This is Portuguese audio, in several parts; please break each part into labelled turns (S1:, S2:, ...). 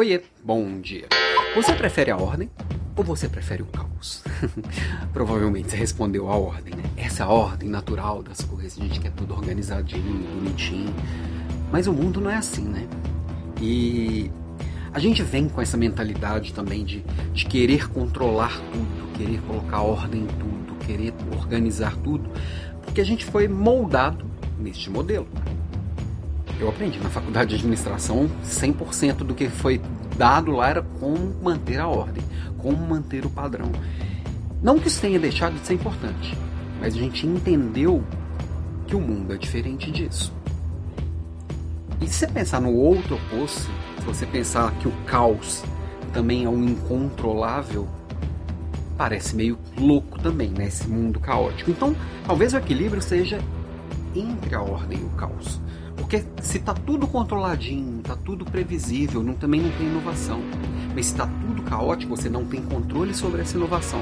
S1: Oiê, bom dia. Você prefere a ordem ou você prefere o caos? Provavelmente você respondeu a ordem, né? Essa é ordem natural das coisas, a gente quer tudo organizadinho, bonitinho. Mas o mundo não é assim, né? E a gente vem com essa mentalidade também de, de querer controlar tudo, querer colocar ordem em tudo, querer organizar tudo, porque a gente foi moldado neste modelo. Eu aprendi na faculdade de administração 100% do que foi dado lá era como manter a ordem, como manter o padrão. Não que isso tenha deixado de ser importante, mas a gente entendeu que o mundo é diferente disso. E se você pensar no outro oposto, se você pensar que o caos também é um incontrolável, parece meio louco também, né? Esse mundo caótico. Então, talvez o equilíbrio seja entre a ordem e o caos. Porque se está tudo controladinho, está tudo previsível, não, também não tem inovação. Mas se está tudo caótico, você não tem controle sobre essa inovação.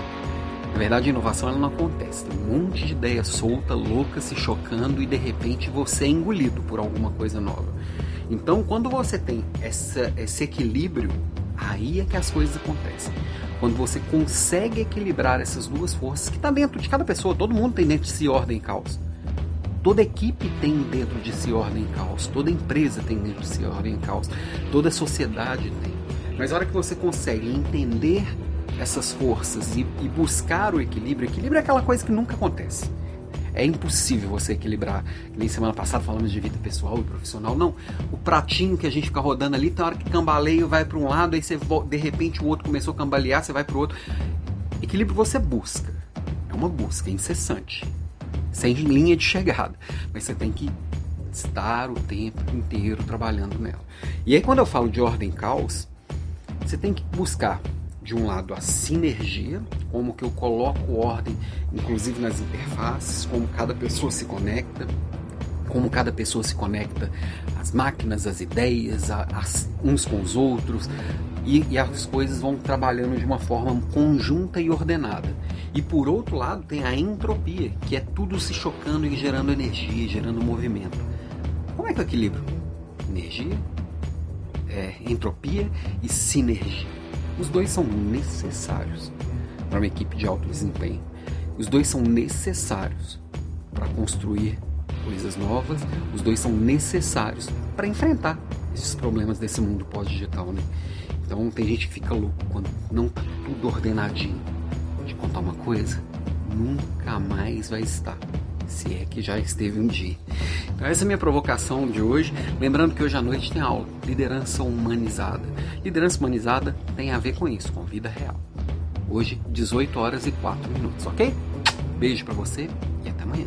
S1: Na verdade, a inovação ela não acontece. Tem um monte de ideia solta, louca, se chocando e de repente você é engolido por alguma coisa nova. Então, quando você tem essa, esse equilíbrio, aí é que as coisas acontecem. Quando você consegue equilibrar essas duas forças que está dentro de cada pessoa, todo mundo tem dentro de si ordem e caos. Toda equipe tem dentro de si ordem e caos, toda empresa tem dentro de si ordem e caos, toda sociedade tem. Mas a hora que você consegue entender essas forças e, e buscar o equilíbrio, equilíbrio é aquela coisa que nunca acontece. É impossível você equilibrar. Nem semana passada falamos de vida pessoal e profissional. Não. O pratinho que a gente fica rodando ali, tem hora que cambaleia vai para um lado, aí você de repente o outro começou a cambalear, você vai para o outro. Equilíbrio você busca. É uma busca incessante. Sem linha de chegada. Mas você tem que estar o tempo inteiro trabalhando nela. E aí quando eu falo de ordem caos, você tem que buscar de um lado a sinergia, como que eu coloco ordem, inclusive nas interfaces, como cada pessoa se conecta, como cada pessoa se conecta às máquinas, às ideias, às, uns com os outros, e, e, as coisas vão trabalhando de uma forma conjunta e ordenada. E por outro lado tem a entropia, que é tudo se chocando e gerando energia, gerando movimento. Como é que eu equilibro? Energia, é, entropia e sinergia. Os dois são necessários para uma equipe de alto desempenho. Os dois são necessários para construir coisas novas. Os dois são necessários para enfrentar esses problemas desse mundo pós-digital, né? Então tem gente que fica louco quando não tá tudo ordenadinho. Coisa, nunca mais vai estar se é que já esteve um dia. Então essa é a minha provocação de hoje. Lembrando que hoje à noite tem aula, liderança humanizada. Liderança humanizada tem a ver com isso, com vida real. Hoje, 18 horas e 4 minutos, ok? Beijo para você e até amanhã.